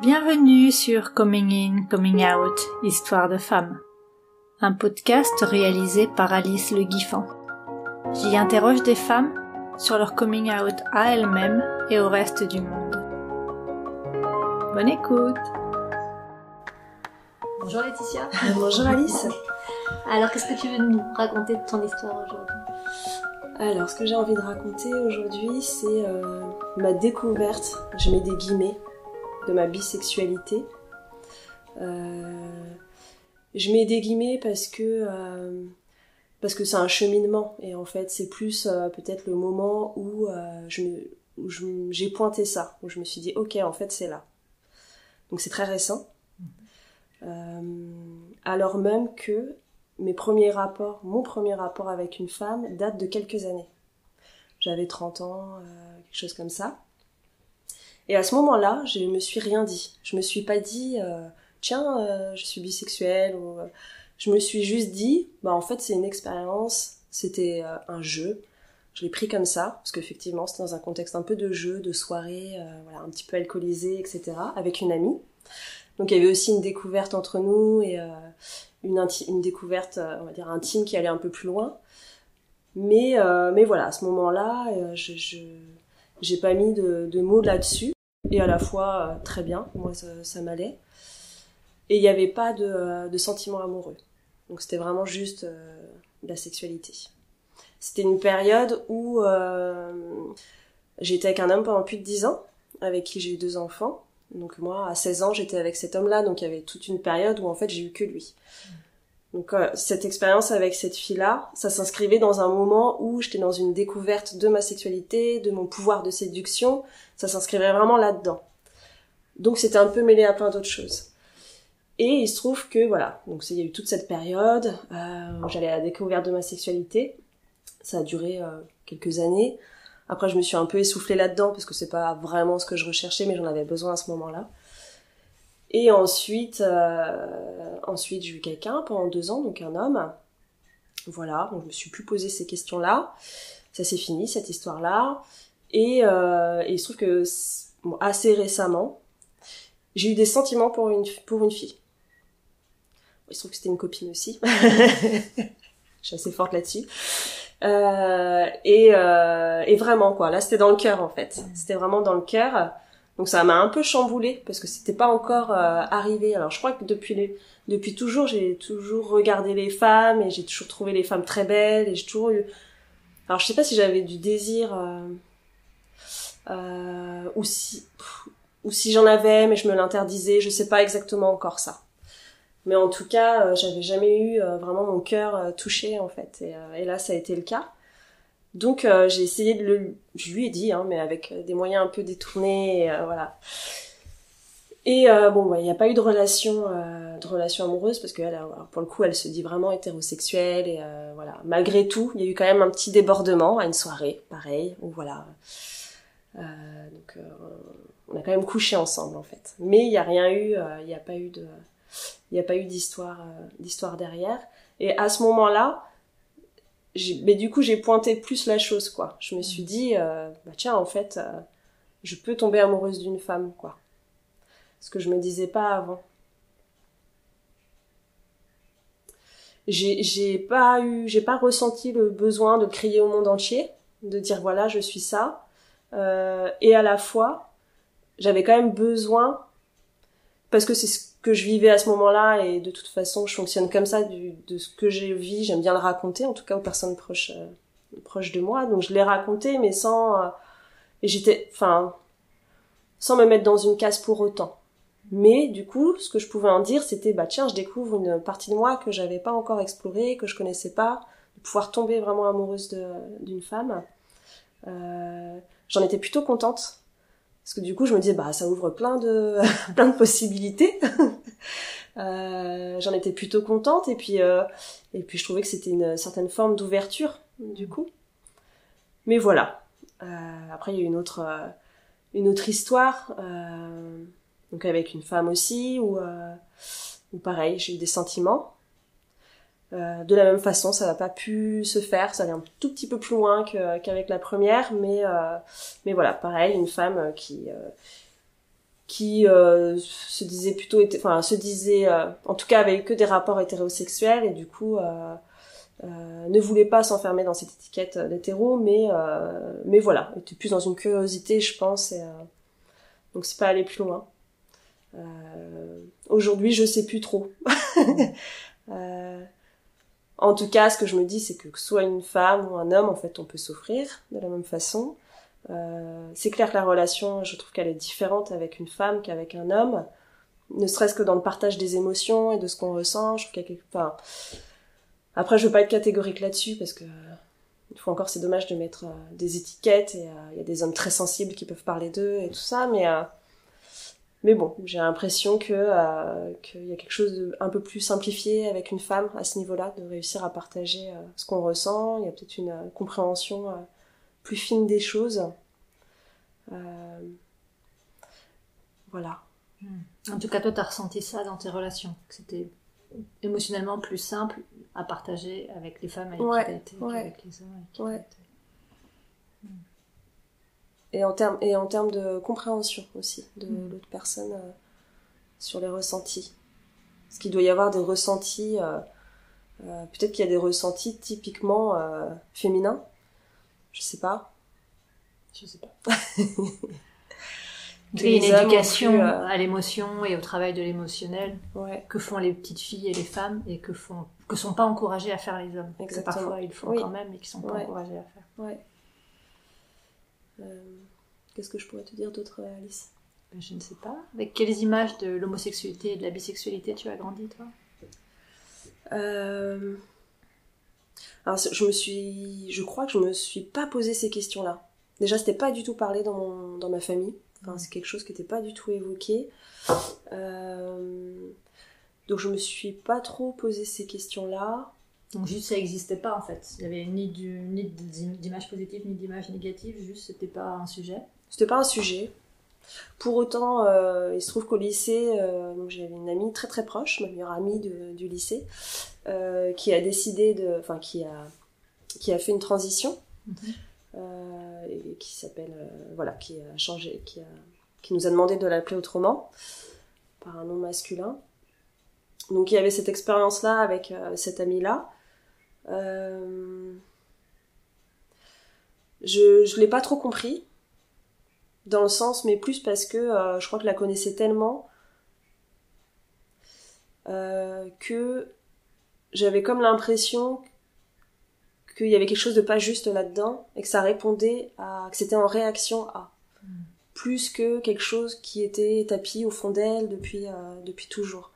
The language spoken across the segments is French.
Bienvenue sur Coming In, Coming Out, Histoire de femmes. Un podcast réalisé par Alice Le Guiffant. J'y interroge des femmes sur leur coming out à elles-mêmes et au reste du monde. Bonne écoute Bonjour Laetitia. Bonjour Alice. Alors, qu'est-ce que tu veux nous raconter de ton histoire aujourd'hui? Alors, ce que j'ai envie de raconter aujourd'hui, c'est euh, ma découverte, je mets des guillemets, de ma bisexualité. Euh, je mets des guillemets parce que euh, parce que c'est un cheminement et en fait c'est plus peut-être le moment où je j'ai pointé ça, où je me suis dit ok en fait c'est là. Donc c'est très récent. alors même que mes premiers rapports, mon premier rapport avec une femme date de quelques années. J'avais 30 ans, euh, quelque chose comme ça. Et à ce moment-là, je me suis rien dit. Je me suis pas dit, euh, tiens, euh, je suis bisexuelle. Ou, je me suis juste dit, bah en fait c'est une expérience, c'était un jeu. Je l'ai pris comme ça parce qu'effectivement c'était dans un contexte un peu de jeu, de soirée, voilà, un petit peu alcoolisé, etc. Avec une amie. Donc il y avait aussi une découverte entre nous et une, une découverte, euh, on va dire, intime qui allait un peu plus loin. Mais, euh, mais voilà, à ce moment-là, euh, je, j'ai pas mis de, de mots là-dessus. Et à la fois, très bien, moi ça, m'allait. Et il n'y avait pas de, sentiments amoureux. Donc c'était vraiment juste la sexualité. C'était une période où euh, j'étais avec un homme pendant plus de dix ans, avec qui j'ai eu deux enfants. Donc moi, à 16 ans, j'étais avec cet homme-là, donc il y avait toute une période où en fait j'ai eu que lui. Donc euh, cette expérience avec cette fille-là, ça s'inscrivait dans un moment où j'étais dans une découverte de ma sexualité, de mon pouvoir de séduction, ça s'inscrivait vraiment là-dedans. Donc c'était un peu mêlé à plein d'autres choses. Et il se trouve que voilà, donc il y a eu toute cette période euh, où j'allais à la découverte de ma sexualité. Ça a duré euh, quelques années. Après, je me suis un peu essoufflée là-dedans parce que c'est pas vraiment ce que je recherchais, mais j'en avais besoin à ce moment-là. Et ensuite, euh, ensuite j'ai eu quelqu'un pendant deux ans, donc un homme. Voilà, donc je me suis plus posé ces questions-là. Ça s'est fini cette histoire-là. Et, euh, et, il se trouve que assez récemment, j'ai eu des sentiments pour une pour une fille. Il se trouve que c'était une copine aussi. je suis assez forte là-dessus. Euh, et, euh, et vraiment quoi, là c'était dans le cœur en fait. C'était vraiment dans le cœur. Donc ça m'a un peu chamboulé parce que c'était pas encore euh, arrivé. Alors je crois que depuis les, depuis toujours j'ai toujours regardé les femmes et j'ai toujours trouvé les femmes très belles et j'ai toujours eu. Alors je sais pas si j'avais du désir euh, euh, ou si ou si j'en avais mais je me l'interdisais. Je sais pas exactement encore ça. Mais en tout cas, euh, j'avais jamais eu euh, vraiment mon cœur touché en fait. Et, là, ça a été le cas. Donc j'ai essayé de le, je lui ai dit, hein, mais avec des moyens un peu détournés, voilà. Et bon, il n'y a pas eu de relation, de relation amoureuse parce que pour le coup, elle se dit vraiment hétérosexuelle et voilà. Malgré tout, il y a eu quand même un petit débordement à une soirée, pareil, où voilà. donc on a quand même couché ensemble en fait. Mais il n'y a rien eu, il n'y a pas eu de il n'y a pas eu d'histoire euh, d'histoire derrière. Et à ce moment-là, mais du coup j'ai pointé plus la chose quoi. Je me suis dit euh, bah tiens en fait euh, je peux tomber amoureuse d'une femme quoi. Ce que je me disais pas avant. J'ai pas eu j'ai pas ressenti le besoin de crier au monde entier, de dire voilà je suis ça. et à la fois j'avais quand même besoin parce que c'est ce que je vivais à ce moment-là et de toute façon je fonctionne comme ça du, de ce que j'ai vu j'aime bien le raconter en tout cas aux personnes proches euh, proches de moi. Donc je l'ai raconté mais sans euh, j'étais enfin sans me mettre dans une case pour autant. Mais du coup ce que je pouvais en dire c'était bah tiens je découvre une partie de moi que j'avais pas encore explorée que je connaissais pas de pouvoir tomber vraiment amoureuse d'une femme. Euh, j'en étais plutôt contente parce que du coup je me disais bah ça ouvre plein de plein de possibilités. Euh, j'en étais plutôt contente. Et puis euh, et puis je trouvais que c'était une certaine forme d'ouverture du coup. Mais voilà. Euh, après il y a une autre une autre histoire donc avec une femme aussi où où pareil j'ai eu des sentiments euh, de la même façon, ça n'a pas pu se faire, ça allait un tout petit peu plus loin qu'avec la première, mais euh, mais voilà, pareil, une femme qui qui euh, se disait plutôt, enfin se disait, euh, en tout cas avait que des rapports hétérosexuels et du coup euh, ne voulait pas s'enfermer dans cette étiquette d'hétéro, mais mais voilà, était plus dans une curiosité, je pense, et donc c'est pas aller plus loin. Aujourd'hui, je sais plus trop. en tout cas, ce que je me dis, c'est que, soit une femme ou un homme, en fait, on peut s'offrir de la même façon. Euh, c'est clair que la relation, je trouve qu'elle est différente avec une femme qu'avec un homme, ne serait-ce que dans le partage des émotions et de ce qu'on ressent. Je trouve qu'il y a enfin, après, je veux pas être catégorique là-dessus parce que une fois encore, c'est dommage de mettre euh, des étiquettes et euh, il y a des hommes très sensibles qui peuvent parler d'eux et tout ça, mais mais bon, j'ai l'impression que qu'il y a quelque chose de un peu plus simplifié avec une femme à ce niveau-là, de réussir à partager ce qu'on ressent. Il y a peut-être une compréhension plus fine des choses. Euh, voilà. En tout cas, toi, tu as ressenti ça dans tes relations, que c'était émotionnellement plus simple à partager avec les femmes avec ouais, qui été, avec les hommes avec qui ouais. Et en termes et en termes de compréhension aussi de mm. l'autre personne euh, sur les ressentis. Parce qu'il doit y avoir des ressentis, euh, peut-être qu'il y a des ressentis typiquement féminins je sais pas. Je sais pas. Il y a une éducation euh, à l'émotion et au travail de l'émotionnel que font les petites filles et les femmes et que font que sont pas encouragées à faire les hommes. Exactement. parfois ils font quand même et qui sont pas encouragés à faire. Ouais. Euh, qu'est-ce que je pourrais te dire d'autre, Alice? Ben, Je ne sais pas. Avec quelles images de l'homosexualité et de la bisexualité tu as grandi, toi? Euh... Alors, je me suis, je crois que je me suis pas posé ces questions-là. Déjà, c'était pas du tout parlé dans mon, dans ma famille. Enfin, c'est quelque chose qui n'était pas du tout évoqué. Euh, donc, je me suis pas trop posé ces questions-là. Donc, juste ça n'existait pas en fait. Il y avait ni d'image positive ni d'image négative. Juste, c'était pas un sujet. C'était pas un sujet. Pour autant, euh, il se trouve qu'au lycée, euh, j'avais une amie très très proche, ma meilleure amie du lycée, euh, qui a décidé de, enfin qui a, qui a fait une transition, mhm. et qui s'appelle, voilà, qui a changé, qui a, qui nous a demandé de l'appeler autrement, par un nom masculin. Donc il y avait cette expérience-là avec cette amie-là. je je l'ai pas trop compris dans le sens, mais plus parce que euh, je crois que la connaissais tellement euh, que j'avais comme l'impression qu'il y avait quelque chose de pas juste là-dedans et que ça répondait à que c'était en réaction à plus que quelque chose qui était tapis au fond d'elle depuis euh, depuis toujours.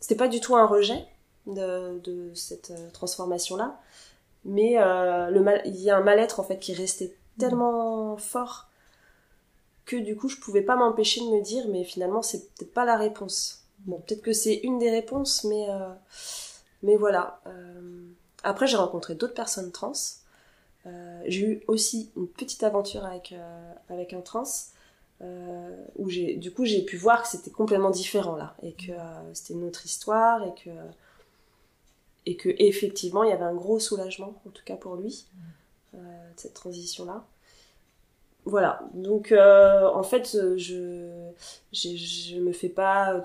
C'était pas du tout un rejet de, cette transformation là, mais mal, il y a un mal-être en fait qui restait tellement fort que du coup je pouvais pas m'empêcher de me dire mais finalement c'est peut-être pas la réponse. Bon, peut-être que c'est une des réponses, mais euh, mais voilà. Euh, après j'ai rencontré d'autres personnes trans. Euh, j'ai eu aussi une petite aventure avec avec un trans où j'ai du coup j'ai pu voir que c'était complètement différent là et que c'était une autre histoire et que et que effectivement il y avait un gros soulagement en tout cas pour lui de cette transition là voilà, donc euh, en fait, je, je, me fais pas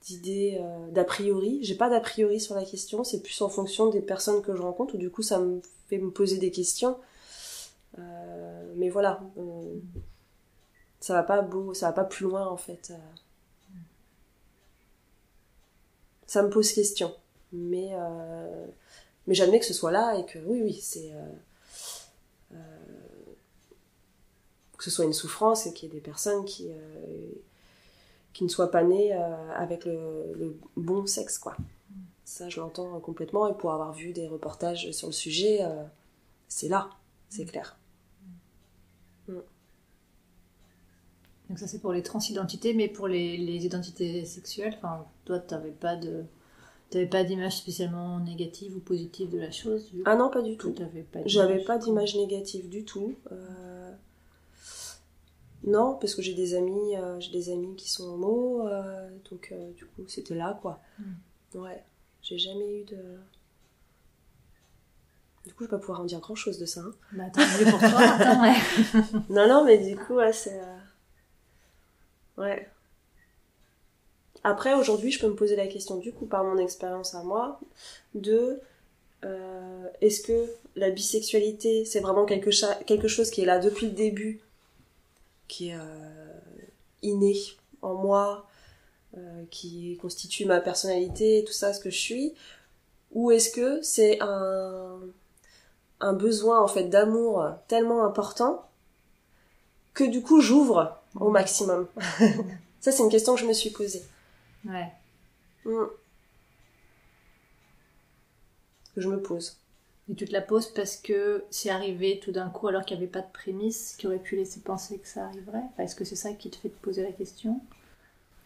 d'idées euh, d'a priori. J'ai pas d'a priori sur la question. C'est plus en fonction des personnes que je rencontre. Ou du coup, ça me fait me poser des questions. Euh, mais voilà, ça va pas beau, ça va pas plus loin en fait. Ça me pose question, mais mais j'admets que ce soit là et que oui, oui, c'est que ce soit une souffrance et qu'il y ait des personnes qui, euh, qui ne soient pas nées euh, avec le, bon sexe, quoi. Ça, je l'entends complètement, et pour avoir vu des reportages sur le sujet, euh, c'est là, c'est clair. Mm. Donc ça, c'est pour les transidentités, mais pour les, identités sexuelles, enfin, toi, tu n'avais pas de... pas d'image spécialement négative ou positive de la chose Ah non, pas du tout. J'avais pas d'image négative du tout. Non, parce que j'ai des amis, euh, j'ai des amis qui sont homo, euh, donc euh, du coup c'était là quoi. Hmm. Ouais, j'ai jamais eu de. Du coup, je vais pas pouvoir en dire grand chose de ça. Hein. Bah, attends, pour toi, attends, ouais. non, non, mais du coup, ouais, c'est. Ouais. Après, aujourd'hui, je peux me poser la question, du coup, par mon expérience à moi, de euh, est-ce que la bisexualité, c'est vraiment quelque, quelque, chose qui est là depuis le début, qui est euh, inné en moi, euh, qui constitue ma personnalité, tout ça, ce que je suis, ou est-ce que c'est un, un besoin en fait d'amour tellement important que du coup j'ouvre au mmh. maximum? Ça, c'est une question que je me suis posée. Ouais. Mm. Que je me pose. Et tu te la poses parce que c'est arrivé tout d'un coup alors qu'il n'y avait pas de prémisse qui aurait pu laisser penser que ça arriverait? Est-ce que c'est ça qui te fait te poser la question?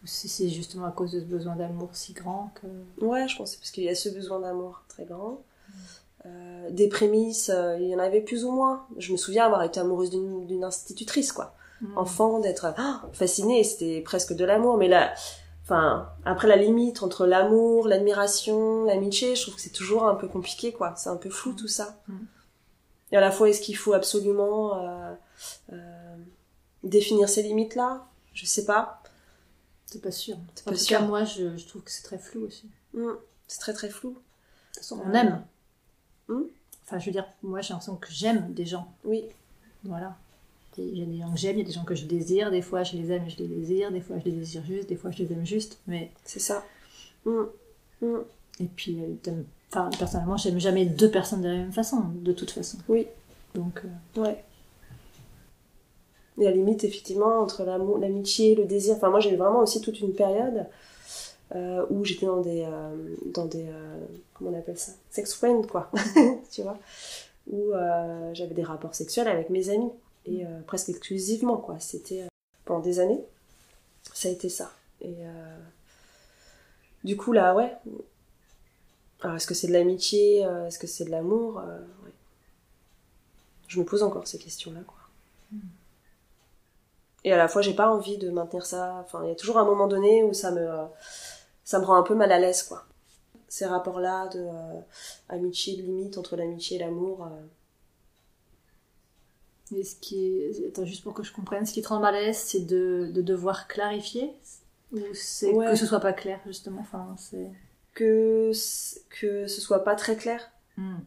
Ou si c'est justement à cause de ce besoin d'amour si grand que... Ouais, je pense parce qu'il y a ce besoin d'amour très grand. Euh, des prémices, euh, il y en avait plus ou moins. Je me souviens avoir été amoureuse d'une institutrice, quoi. Mm. Enfant, d'être ah, fascinée, c'était presque de l'amour. Mais là, enfin après la limite entre l'amour l'admiration l'amitié je trouve que c'est toujours un peu compliqué quoi. C'est un peu flou tout ça. Mm. et à la fois est-ce qu'il faut absolument euh, euh, définir ces limites là je sais pas. C'est pas sûr. C'est pas sûr. moi je, je, trouve que c'est très flou aussi. Mm. c'est très très flou. On aime. Mm. enfin je veux dire moi j'ai l'impression que j'aime des gens. Oui. Voilà il y a des gens que j'aime, il y a des gens que je désire. Des fois, je les aime et je les désire. Des fois, je les désire juste. Des fois, je les aime juste. Mais c'est ça. Mm. Mm. Et puis, euh, enfin, personnellement, j'aime jamais deux personnes de la même façon, de toute façon. Oui. Donc. Euh, ouais. Et la limite, effectivement, entre l'amour, l'amitié, le désir. Enfin, moi, j'ai eu vraiment aussi toute une période euh, où j'étais dans des, dans des, comment on appelle ça, sex friends, quoi. tu vois, où j'avais des rapports sexuels avec mes amis et euh, presque exclusivement quoi. C'était euh, pendant des années, ça a été ça. Et euh, du coup là, ouais. Alors est-ce que c'est de l'amitié, est-ce que c'est de l'amour ouais. Je me pose encore ces questions-là quoi. Hmm. Et à la fois, j'ai pas envie de maintenir ça. Enfin, il y a toujours un moment donné où ça me, ça me rend un peu mal à l'aise, quoi. Ces rapports-là de amitié, de limite entre l'amitié et l'amour. Et ce qui est, attends, juste pour que je comprenne, ce qui te rend mal à l'aise, c'est de, de, devoir clarifier ou c'est que ce soit pas clair justement. Enfin, c'est que que ce soit pas très clair. Hmm.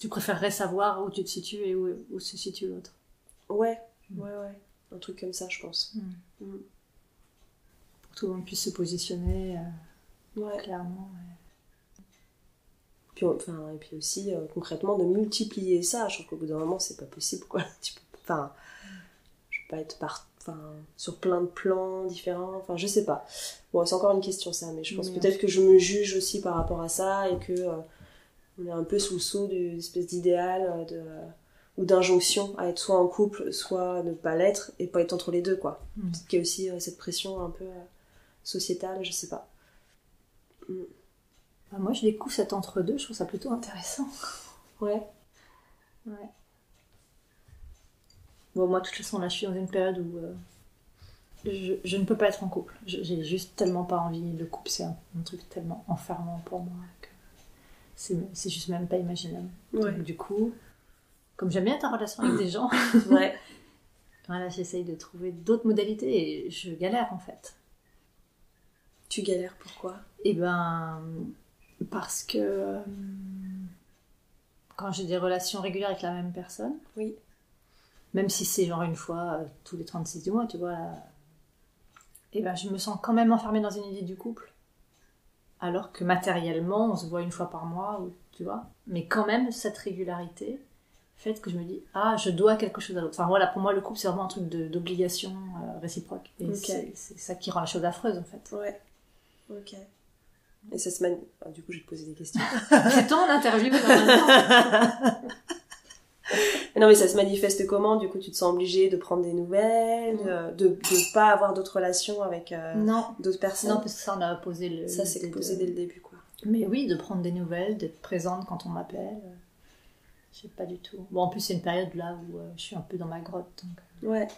Tu préférerais savoir où tu te situes et où, où se situe l'autre. Ouais, hmm. ouais, ouais, un truc comme ça, je pense. Hmm. Pour que tout le monde puisse se positionner euh, ouais. clairement. Puis, enfin, et puis aussi, euh, concrètement, de multiplier ça. Je trouve qu'au bout d'un moment, c'est pas possible, quoi. Tu peux, enfin, je peux pas être par, enfin, sur plein de plans différents. Enfin, je sais pas. Bon, c'est encore une question, ça, mais je pense peut-être que je me juge aussi par rapport à ça et que euh, on est un peu sous le sceau d'une espèce d'idéal euh, de, ou d'injonction à être soit en couple, soit ne pas l'être et pas être entre les deux, quoi. Mm. Peut-être qu'il y a aussi cette pression un peu sociétale, je sais pas. Mm. Bah, moi, je découvre cet entre-deux, je trouve ça plutôt intéressant. Ouais. Ouais. Bon, moi, de toute façon, là, je suis dans une période où euh, je, je, ne peux pas être en couple. J'ai juste tellement pas envie. Le couple, c'est un, truc tellement enfermant pour moi que c'est juste même pas imaginable. Ouais. du coup, comme j'aime bien ta relation avec des gens, ouais. voilà, j'essaye de trouver d'autres modalités et je galère en fait. Tu galères pourquoi? Eh ben, parce que euh, quand j'ai des relations régulières avec la même personne, oui. même si c'est genre une fois euh, tous les 36 mois, tu vois, et eh ben, je me sens quand même enfermée dans une idée du couple. Alors que matériellement, on se voit une fois par mois, tu vois. Mais quand même, cette régularité fait que je me dis, ah, je dois quelque chose à l'autre. Enfin voilà, pour moi, le couple, c'est vraiment un truc d'obligation euh, réciproque. Et c'est ça qui rend la chose affreuse, en fait. Ouais. Ok. Et ça se man... Du coup, je vais te poser des questions. c'est ton interview. non, mais ça se manifeste comment? Du coup, tu te sens obligée de prendre des nouvelles, de ne pas avoir d'autres relations avec euh, d'autres personnes? Non, parce que ça, on a posé le. Ça, c'est posé dès le début, quoi. Mais oui, de prendre des nouvelles, d'être présente quand on m'appelle. Je sais pas du tout. Bon, en plus, c'est une période là où euh, je suis un peu dans ma grotte. Donc... Euh. Ouais.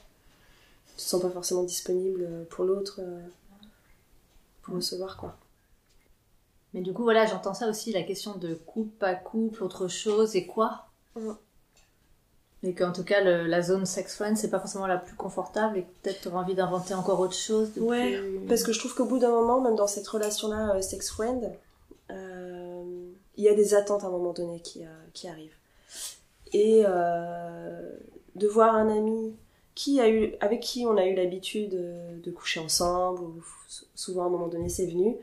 Tu te sens pas forcément disponible pour l'autre, pour recevoir, quoi. Mais du coup, voilà, j'entends ça aussi, la question de couple, pas couple, autre chose, et quoi Et qu'en tout cas, le- la zone sex friend, c'est pas forcément la plus confortable et peut-être t'auras envie d'inventer encore autre chose. De Ouais, plus- Parce que je trouve qu'au bout d'un moment, même dans cette relation-là, euh, sex friend, euh, il y a des attentes à un moment donné qui, euh, qui arrivent. Et de voir un ami qui a eu, avec qui on a eu l'habitude de, coucher ensemble, ou sou- souvent à un moment donné c'est venu,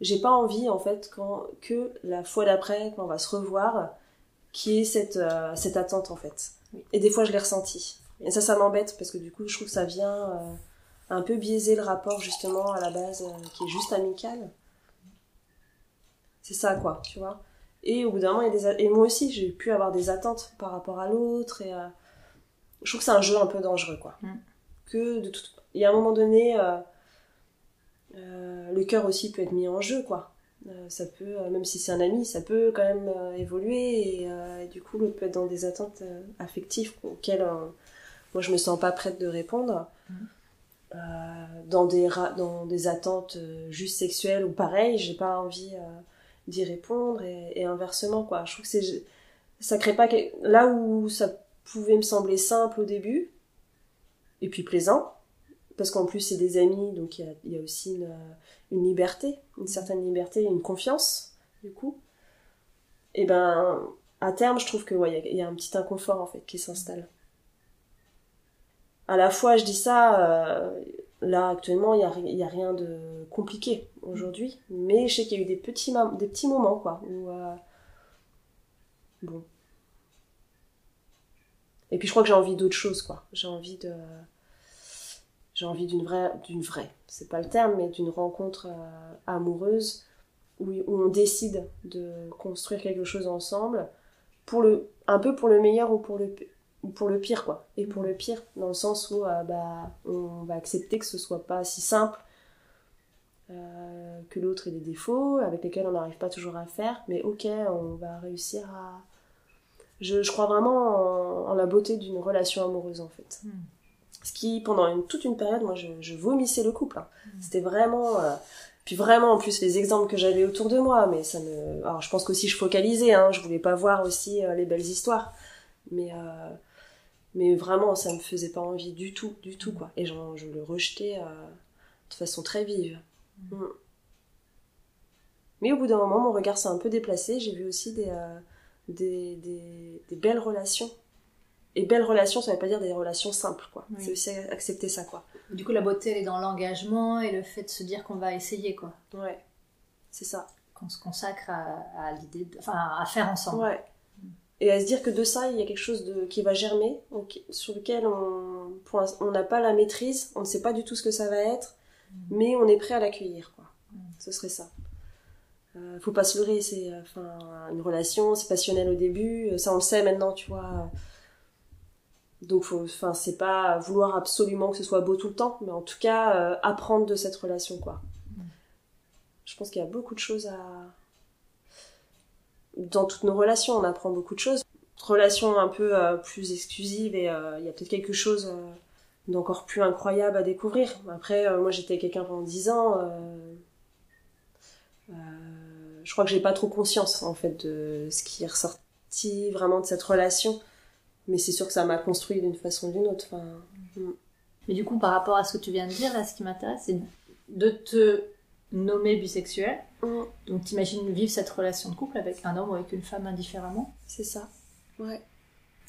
j'ai pas envie en fait quand, que la fois d'après, quand on va se revoir, qu'il y ait cette, euh, cette attente en fait. Et des fois je l'ai ressenti. Et ça, ça m'embête parce que du coup je trouve que ça vient... euh, un peu biaiser le rapport justement à la base euh, qui est juste amical. C'est ça quoi, tu vois. Et au bout d'un moment, il y a des et moi aussi j'ai pu avoir des attentes par rapport à l'autre et je trouve que c'est un jeu un peu dangereux quoi. Mm. Que de toute il y a un moment donné euh, le cœur aussi peut être mis en jeu quoi. Euh, ça peut euh, même si c'est un ami, ça peut quand même évoluer et, et du coup l'autre peut être dans des attentes affectives auxquelles moi je me sens pas prête de répondre. Euh, dans des ra- dans des attentes euh, juste sexuelles ou pareil j'ai pas envie euh, d'y répondre et, et inversement quoi je trouve que c'est ça crée pas là où ça pouvait me sembler simple au début et puis plaisant parce qu'en plus c'est des amis donc il y a, aussi une, euh, une liberté une certaine liberté une confiance du coup. Et ben à terme je trouve que ouais il y a- un petit inconfort en fait qui s'installe. À la fois je dis ça euh, là actuellement il y a, rien de compliqué aujourd'hui mais je sais qu'il y a eu des petits mam- des petits moments quoi où euh, bon. Et puis je crois que j'ai envie d'autre chose quoi. J'ai envie de j'ai envie d'une vraie d'une vraie c'est pas le terme mais d'une rencontre euh, amoureuse où, où on décide de construire quelque chose ensemble pour le un peu pour le meilleur ou pour le ou pour le pire quoi et pour le pire dans le sens où euh, bah on va accepter que ce soit pas si simple euh, que l'autre ait des défauts avec lesquels on n'arrive pas toujours à faire mais ok on va réussir à je, je crois vraiment en, la beauté d'une relation amoureuse en fait Mm. Ce qui pendant une, toute une période moi je, je vomissais le couple hein. c'était vraiment euh, puis vraiment en plus les exemples que j'avais autour de moi mais ça me alors je pense qu'aussi je focalisais hein, je voulais pas voir aussi euh, les belles histoires. Mais euh, mais vraiment ça me faisait pas envie du tout du tout quoi. Et j'en- je le rejetais euh, de façon très vive. Mm. mais au bout d'un moment mon regard s'est un peu déplacé. J'ai vu aussi des, euh, des, des, des belles relations et belles relations ça veut pas dire des relations simples quoi Oui. c'est aussi accepter ça quoi Du coup, la beauté, elle est dans l'engagement et le fait de se dire qu'on va essayer, quoi. ouais c'est ça Qu'on se consacre à, à l'idée, de- enfin, à faire ensemble. Ouais. Et à se dire que de ça, il y a quelque chose de, qui va germer, donc, sur lequel on n'a pas la maîtrise, on ne sait pas du tout ce que ça va être, mais on est prêt à l'accueillir. quoi. Ce serait ça. Euh, faut pas se leurrer, c'est euh, enfin une relation, c'est passionnel au début, euh, ça on le sait maintenant, tu vois. Donc faut, enfin c'est pas vouloir absolument que ce soit beau tout le temps, mais en tout cas euh, apprendre de cette relation quoi. Je pense qu'il y a beaucoup de choses à dans toutes nos relations, on apprend beaucoup de choses. Relation un peu euh, plus exclusive et euh, il y a peut-être quelque chose euh, d'encore plus incroyable à découvrir. Après, moi j'étais quelqu'un pendant 10 ans. je crois que j'ai pas trop conscience en fait de ce qui est ressorti vraiment de cette relation. Mais c'est sûr que ça m'a construit d'une façon ou d'une autre. Enfin, Mais du coup, par rapport à ce que tu viens de dire, là, ce qui m'intéresse, c'est de te nommer bisexuel. mm, Donc, t'imagines vivre cette relation de couple avec un homme ou avec une femme indifféremment? c'est ça. Ouais.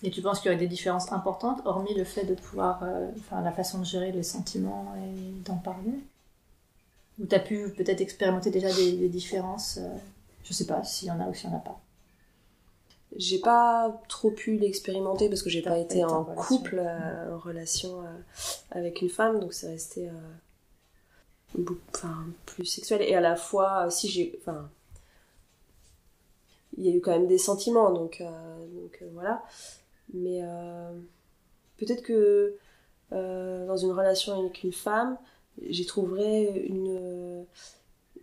Et tu penses qu'il y aurait des différences importantes, hormis le fait de pouvoir, euh, enfin, la façon de gérer les sentiments et d'en parler? Ou t'as pu peut-être expérimenter déjà des, des différences euh, Je sais pas s'il y en a ou s'il y en a pas? J'ai pas trop pu l'expérimenter parce que j'ai pas été en relation. couple, euh, en relation euh, avec une femme, donc c'est resté euh, enfin, plus sexuel. Et à la fois, euh, si j'ai. Enfin. Il y a eu quand même des sentiments, donc, euh, donc euh, voilà. Mais euh, peut-être que euh, dans une relation avec une femme, j'y trouverais une,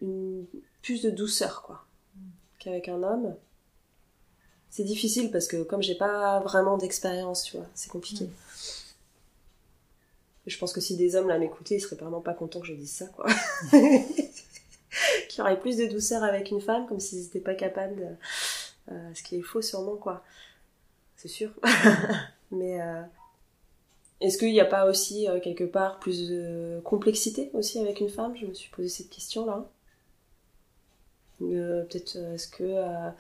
une plus de douceur, quoi, qu'avec un homme. C'est difficile parce que comme j'ai pas vraiment d'expérience, tu vois, c'est compliqué. Mm. Je pense que si des hommes là m'écoutaient, ils seraient vraiment pas contents que je dise ça, quoi. Qu'il y aurait plus de douceur avec une femme, comme s'ils n'étaient pas capables de... euh, ce qui est faux sûrement, quoi. C'est sûr. Mais euh, est-ce qu'il n'y a pas aussi euh, quelque part plus de complexité aussi avec une femme? Je me suis posé cette question-là. Euh, Peut-être euh, est-ce que euh,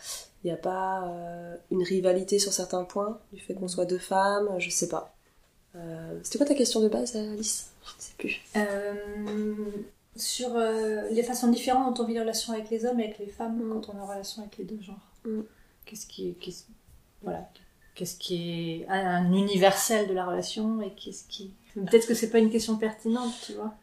il n'y a pas euh, une rivalité sur certains points du fait qu'on soit deux femmes Je sais pas. Euh, C'était quoi ta question de base, Alice? Je ne sais plus. Euh, sur euh, les façons différentes dont on vit les relations avec les hommes et avec les femmes Mm. quand on est en relation avec les deux genres. Mm. Qu'est-ce qui, qu'est-ce- voilà, qu'est-ce qui est un universel de la relation et qu'est-ce qui. Peut-être que c'est pas une question pertinente, tu vois.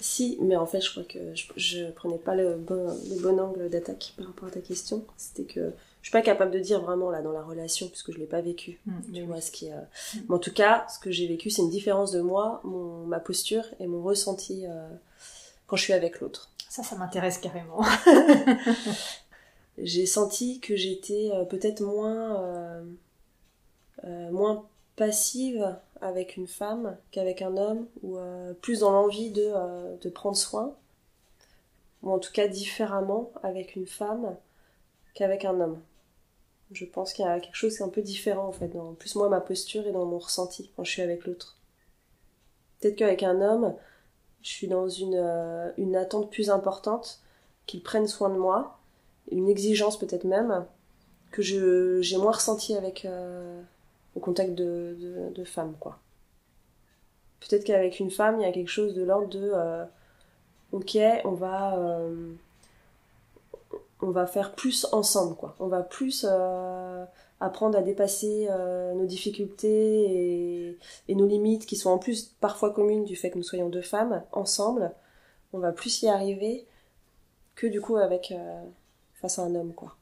Si, mais en fait, je crois que je, je prenais pas le bon, le bon angle d'attaque par rapport à ta question. C'était que je suis pas capable de dire vraiment là dans la relation puisque je l'ai pas vécu. Tu vois ce qui. est, euh, Mais en tout cas, ce que j'ai vécu, c'est une différence de moi, mon, ma posture et mon ressenti euh, quand je suis avec l'autre. Ça, ça m'intéresse carrément. J'ai senti que j'étais euh, peut-être moins euh, moins passive avec une femme qu'avec un homme, ou euh, plus dans l'envie de, euh, de prendre soin, ou en tout cas différemment avec une femme qu'avec un homme. Je pense qu'il y a quelque chose qui est un peu différent en fait, dans plus moi ma posture et dans mon ressenti quand je suis avec l'autre. Peut-être qu'avec un homme, je suis dans une, euh, une attente plus importante, qu'il prenne soin de moi, une exigence peut-être même, que j'ai moins ressenti avec, au contact de, de, de femmes, quoi. Peut-être qu'avec une femme, il y a quelque chose de l'ordre de euh, ok, on va euh, on va faire plus ensemble, quoi. On va plus euh, apprendre à dépasser nos difficultés et, et nos limites qui sont en plus parfois communes du fait que nous soyons deux femmes ensemble. On va plus y arriver que du coup avec face à un homme, quoi.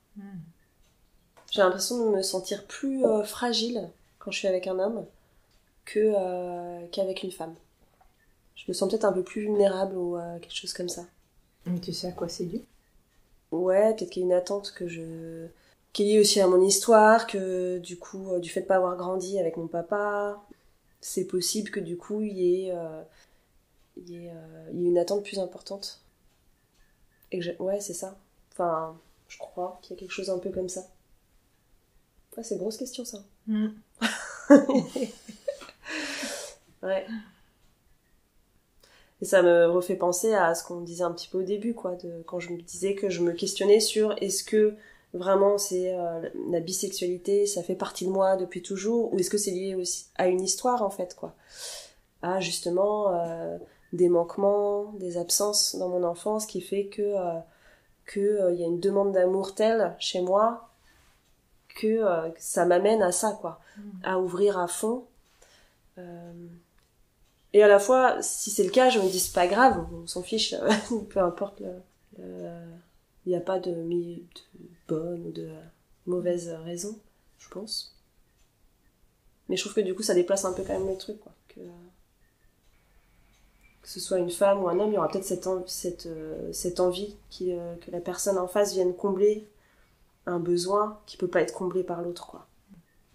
J'ai l'impression de me sentir plus euh, fragile quand je suis avec un homme que euh, qu'avec une femme. Je me sens peut-être un peu plus vulnérable ou euh, quelque chose comme ça. Mais tu sais à quoi c'est dû? Ouais, peut-être qu'il y a une attente que je qui est liée aussi à mon histoire, que du coup, euh, du fait de pas avoir grandi avec mon papa, c'est possible que du coup, il y ait, euh, il y ait, il y ait une attente plus importante. Et que ouais, c'est ça. Enfin, je crois qu'il y a quelque chose un peu comme ça. Ouais, c'est une grosse question ça. Ouais. Et ça me refait penser à ce qu'on disait un petit peu au début, quoi, de, quand je me disais que je me questionnais sur est-ce que vraiment c'est euh, la bisexualité, ça fait partie de moi depuis toujours, ou est-ce que c'est lié aussi à une histoire en fait, quoi. À justement euh, des manquements, des absences dans mon enfance qui fait que euh, que euh, il y a une demande d'amour telle chez moi que euh, ça m'amène à ça, quoi, à ouvrir à fond. Euh, et à la fois, si c'est le cas, je me dis c'est pas grave, on s'en fiche, peu importe Il n'y a pas de, mi- de bonne ou de mauvaise raison, je pense. Mais je trouve que du coup, ça déplace un peu quand même le truc, quoi. Que, que ce soit une femme ou un homme, il y aura peut-être cette, en- cette, euh, cette envie qui, euh, que la personne en face vienne combler un besoin qui peut pas être comblé par l'autre, quoi.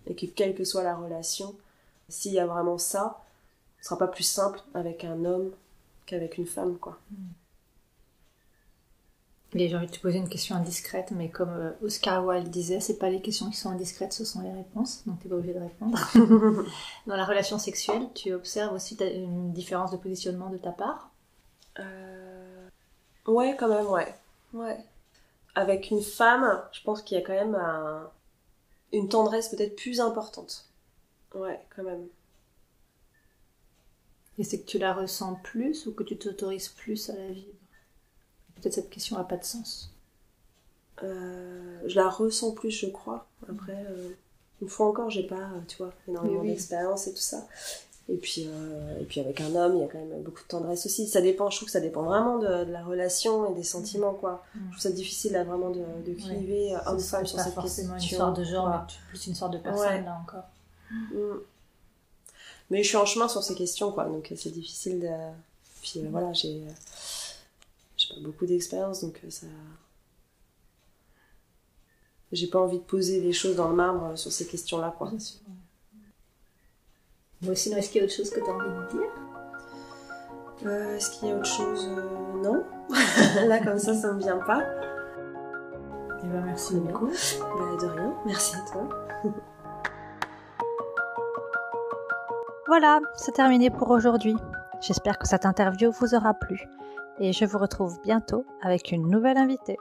Et que quelle que soit la relation, s'il y a vraiment ça, ce sera pas plus simple avec un homme qu'avec une femme, quoi. Et j'ai envie de te poser une question indiscrète, mais comme euh, Oscar Wilde disait, c'est pas les questions qui sont indiscrètes, ce sont les réponses, donc t'es pas obligé de répondre. Dans la relation sexuelle, tu observes aussi une différence de positionnement de ta part? Euh... Ouais, quand même, ouais. Ouais. Avec une femme, je pense qu'il y a quand même un- une tendresse peut-être plus importante. Ouais, quand même. Et c'est que tu la ressens plus ou que tu t'autorises plus à la vivre? Peut-être cette question a pas de sens. Euh, je la ressens plus, je crois. Après, euh, une fois encore, j'ai pas, euh, tu vois, énormément oui. d'expérience et tout ça. Et puis, euh, et puis avec un homme, il y a quand même beaucoup de tendresse aussi. Ça dépend, je trouve que ça dépend vraiment de, de la relation et des sentiments, quoi. Mm. Je trouve ça difficile là, vraiment de, de cliver euh, homme-femme C'est sur pas cette forcément question. une sorte de genre, mais plus une sorte de personne Ouais. là encore. Mm. Mais je suis en chemin sur ces questions, quoi. Donc euh, c'est difficile de. Puis euh, voilà, j'ai. J'ai pas beaucoup d'expérience, donc ça. J'ai pas envie de poser les choses dans le marbre sur ces questions-là, quoi. Bien sûr. Bon, sinon, est-ce qu'il y a autre chose que tu as envie de dire? Euh, Est-ce qu'il y a autre chose? Euh, Non. Là, comme ça, ça me vient pas. Eh ben, merci beaucoup. Bah, de rien. Merci à toi. Voilà, c'est terminé pour aujourd'hui. J'espère que cette interview vous aura plu et je vous retrouve bientôt avec une nouvelle invitée.